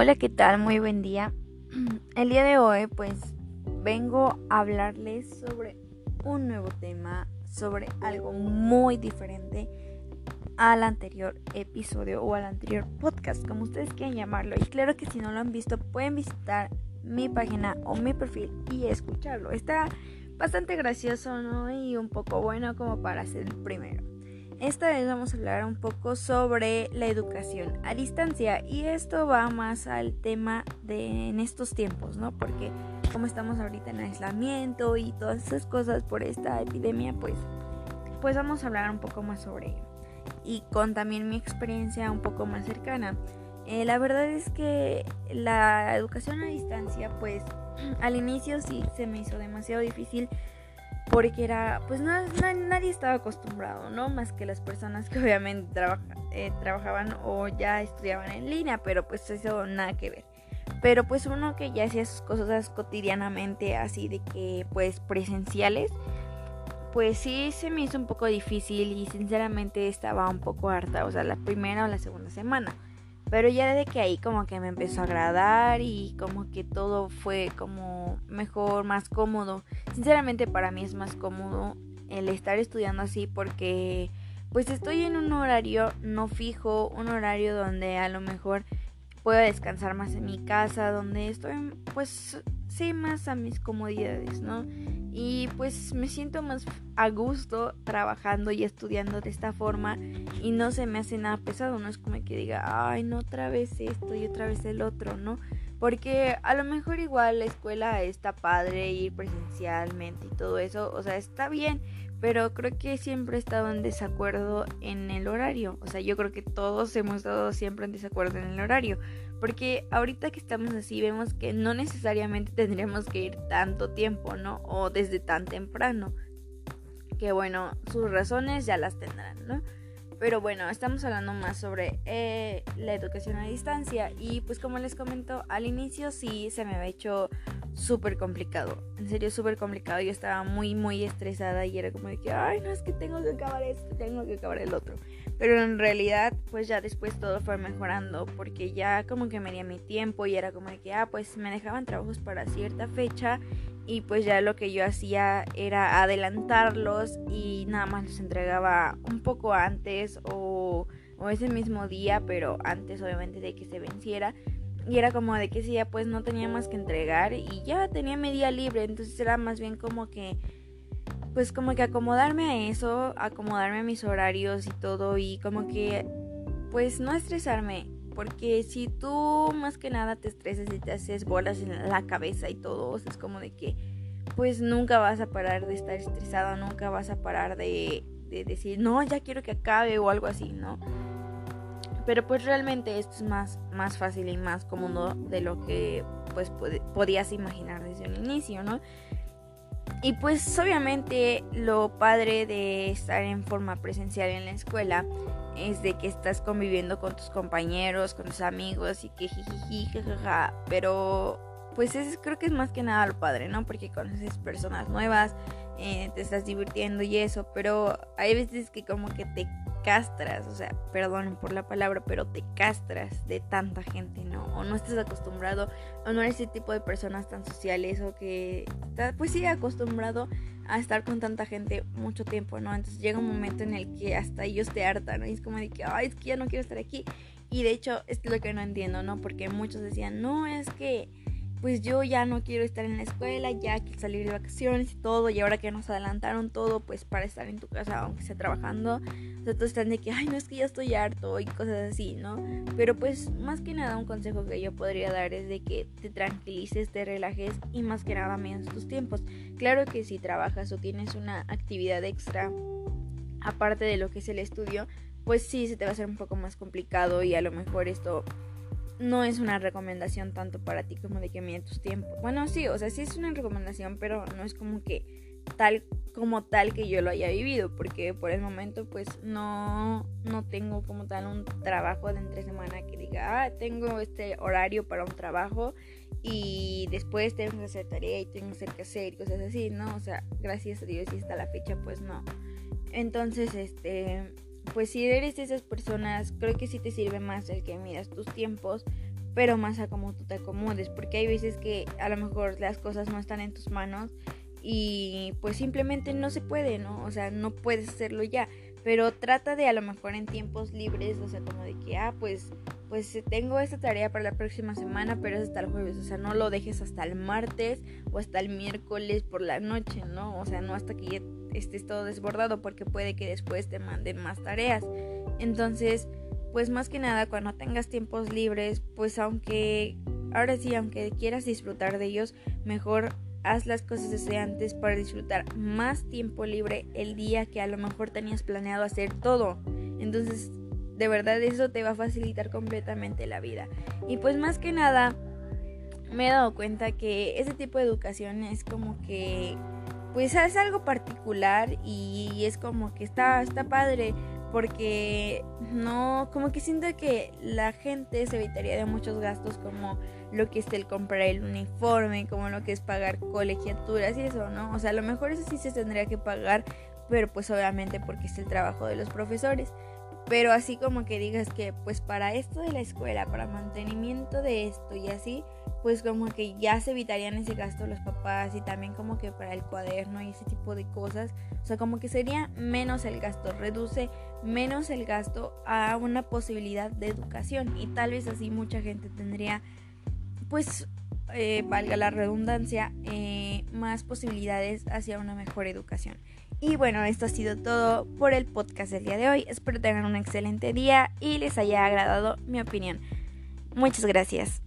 Hola, ¿qué tal? Muy buen día. El día de hoy pues vengo a hablarles sobre un nuevo tema, sobre algo muy diferente al anterior episodio o al anterior podcast, como ustedes quieran llamarlo. Y claro que si no lo han visto pueden visitar mi página o mi perfil y escucharlo. Está bastante gracioso, ¿no? Y un poco bueno como para ser el primero. Esta vez vamos a hablar un poco sobre la educación a distancia y esto va más al tema de en estos tiempos, ¿no? Porque como estamos ahorita en aislamiento y todas esas cosas por esta epidemia, pues pues vamos a hablar un poco más sobre ello. Y con también mi experiencia un poco más cercana. Eh, la verdad es que la educación a distancia, pues al inicio sí se me hizo demasiado difícil porque era, pues no, nadie estaba acostumbrado, ¿no? Más que las personas que obviamente eh, trabajaban o ya estudiaban en línea, pero pues eso nada que ver. Pero pues uno que ya hacía sus cosas cotidianamente así de que pues presenciales, pues sí se me hizo un poco difícil y sinceramente estaba un poco harta, o sea, la primera o la segunda semana. Pero ya desde que ahí como que me empezó a agradar y como que todo fue como mejor, más cómodo. Sinceramente para mí es más cómodo el estar estudiando así porque pues estoy en un horario no fijo, un horario donde a lo mejor puedo descansar más en mi casa, donde estoy pues sí más a mis comodidades, ¿no? Y pues me siento más a gusto trabajando y estudiando de esta forma y no se me hace nada pesado, no es como que diga, ay, no otra vez esto y otra vez el otro, ¿no? Porque a lo mejor igual la escuela está padre ir presencialmente y todo eso, o sea, está bien, pero creo que siempre he estado en desacuerdo en el horario. O sea, yo creo que todos hemos estado siempre en desacuerdo en el horario. Porque ahorita que estamos así vemos que no necesariamente tendríamos que ir tanto tiempo, ¿no? O desde tan temprano. Que bueno, sus razones ya las tendrán, ¿no? Pero bueno, estamos hablando más sobre eh, la educación a distancia y pues como les comento, al inicio sí se me había hecho súper complicado, en serio súper complicado, yo estaba muy muy estresada y era como de que, ay no, es que tengo que acabar esto, tengo que acabar el otro. Pero en realidad pues ya después todo fue mejorando porque ya como que me di mi tiempo y era como de que, ah, pues me dejaban trabajos para cierta fecha y pues ya lo que yo hacía era adelantarlos y nada más los entregaba un poco antes o, ese mismo día, pero antes obviamente de que se venciera. Y era como de que si ya pues no tenía más que entregar y ya tenía media libre, entonces era más bien como que pues como que acomodarme a eso, acomodarme a mis horarios y todo y como que pues no estresarme, porque si tú más que nada te estresas y te haces bolas en la cabeza y todo, es como de que pues nunca vas a parar de estar estresado, nunca vas a parar de, decir, no, ya quiero que acabe o algo así, ¿no? Pero pues realmente esto es más, más fácil y más cómodo de lo que pues podías imaginar desde el inicio, ¿no? Y pues obviamente lo padre de estar en forma presencial en la escuela es de que estás conviviendo con tus compañeros, con tus amigos y que jijiji, jajaja, pero pues es, creo que es más que nada lo padre, ¿no? Porque conoces personas nuevas, eh, te estás divirtiendo y eso, pero hay veces que como que te castras, o sea, perdonen por la palabra, pero te castras de tanta gente, ¿no? O no estás acostumbrado, o no eres ese tipo de personas tan sociales, o que estás, pues sí, acostumbrado a estar con tanta gente mucho tiempo, ¿no? Entonces llega un momento en el que hasta ellos te hartan, ¿no? Y es como de que, ay, es que ya no quiero estar aquí. Y de hecho, es lo que no entiendo, ¿no? Porque muchos decían, no, es que pues yo ya no quiero estar en la escuela, ya quiero salir de vacaciones y todo, y ahora que nos adelantaron todo, pues para estar en tu casa, aunque esté trabajando, o sea, todos están de que, ay, no es que ya estoy harto y cosas así, ¿no? Pero pues más que nada un consejo que yo podría dar es de que te tranquilices, te relajes y más que nada mides tus tiempos. Claro que si trabajas o tienes una actividad extra, aparte de lo que es el estudio, pues sí, se te va a hacer un poco más complicado y a lo mejor esto no es una recomendación tanto para ti como de que mides tus tiempos. Bueno, sí, o sea, sí es una recomendación, pero no es como que tal como tal que yo lo haya vivido, porque por el momento pues no, no tengo como tal un trabajo de entre semana que diga, ah, tengo este horario para un trabajo y después tengo que hacer tarea y tengo que hacer que hacer y cosas así, ¿no? O sea, gracias a Dios y hasta la fecha pues no. Entonces, este, pues si eres de esas personas, creo que sí te sirve más el que miras tus tiempos, pero más a cómo tú te acomodes, porque hay veces que a lo mejor las cosas no están en tus manos y pues simplemente no se puede, ¿no? O sea, no puedes hacerlo ya, pero trata de a lo mejor en tiempos libres, o sea, como de que, ah, pues, pues tengo esta tarea para la próxima semana, pero es hasta el jueves, o sea, no lo dejes hasta el martes o hasta el miércoles por la noche, ¿no? O sea, no hasta que ya estés todo desbordado, porque puede que después te manden más tareas. Entonces, pues más que nada, cuando tengas tiempos libres, pues aunque, ahora sí, aunque quieras disfrutar de ellos, mejor haz las cosas desde antes para disfrutar más tiempo libre el día que a lo mejor tenías planeado hacer todo. Entonces, de verdad eso te va a facilitar completamente la vida. Y pues más que nada, me he dado cuenta que ese tipo de educación es como que pues es algo particular y es como que está está padre porque no, como que siento que la gente se evitaría de muchos gastos como lo que es el comprar el uniforme, como lo que es pagar colegiaturas y eso, ¿no? O sea, a lo mejor eso sí se tendría que pagar, pero pues obviamente porque es el trabajo de los profesores. Pero así como que digas que pues para esto de la escuela, para mantenimiento de esto y así, pues como que ya se evitarían ese gasto los papás y también como que para el cuaderno y ese tipo de cosas. O sea, como que sería menos el gasto, reduce menos el gasto a una posibilidad de educación y tal vez así mucha gente tendría pues eh, valga la redundancia, eh, más posibilidades hacia una mejor educación. Y bueno, esto ha sido todo por el podcast del día de hoy. Espero tengan un excelente día y les haya agradado mi opinión. Muchas gracias.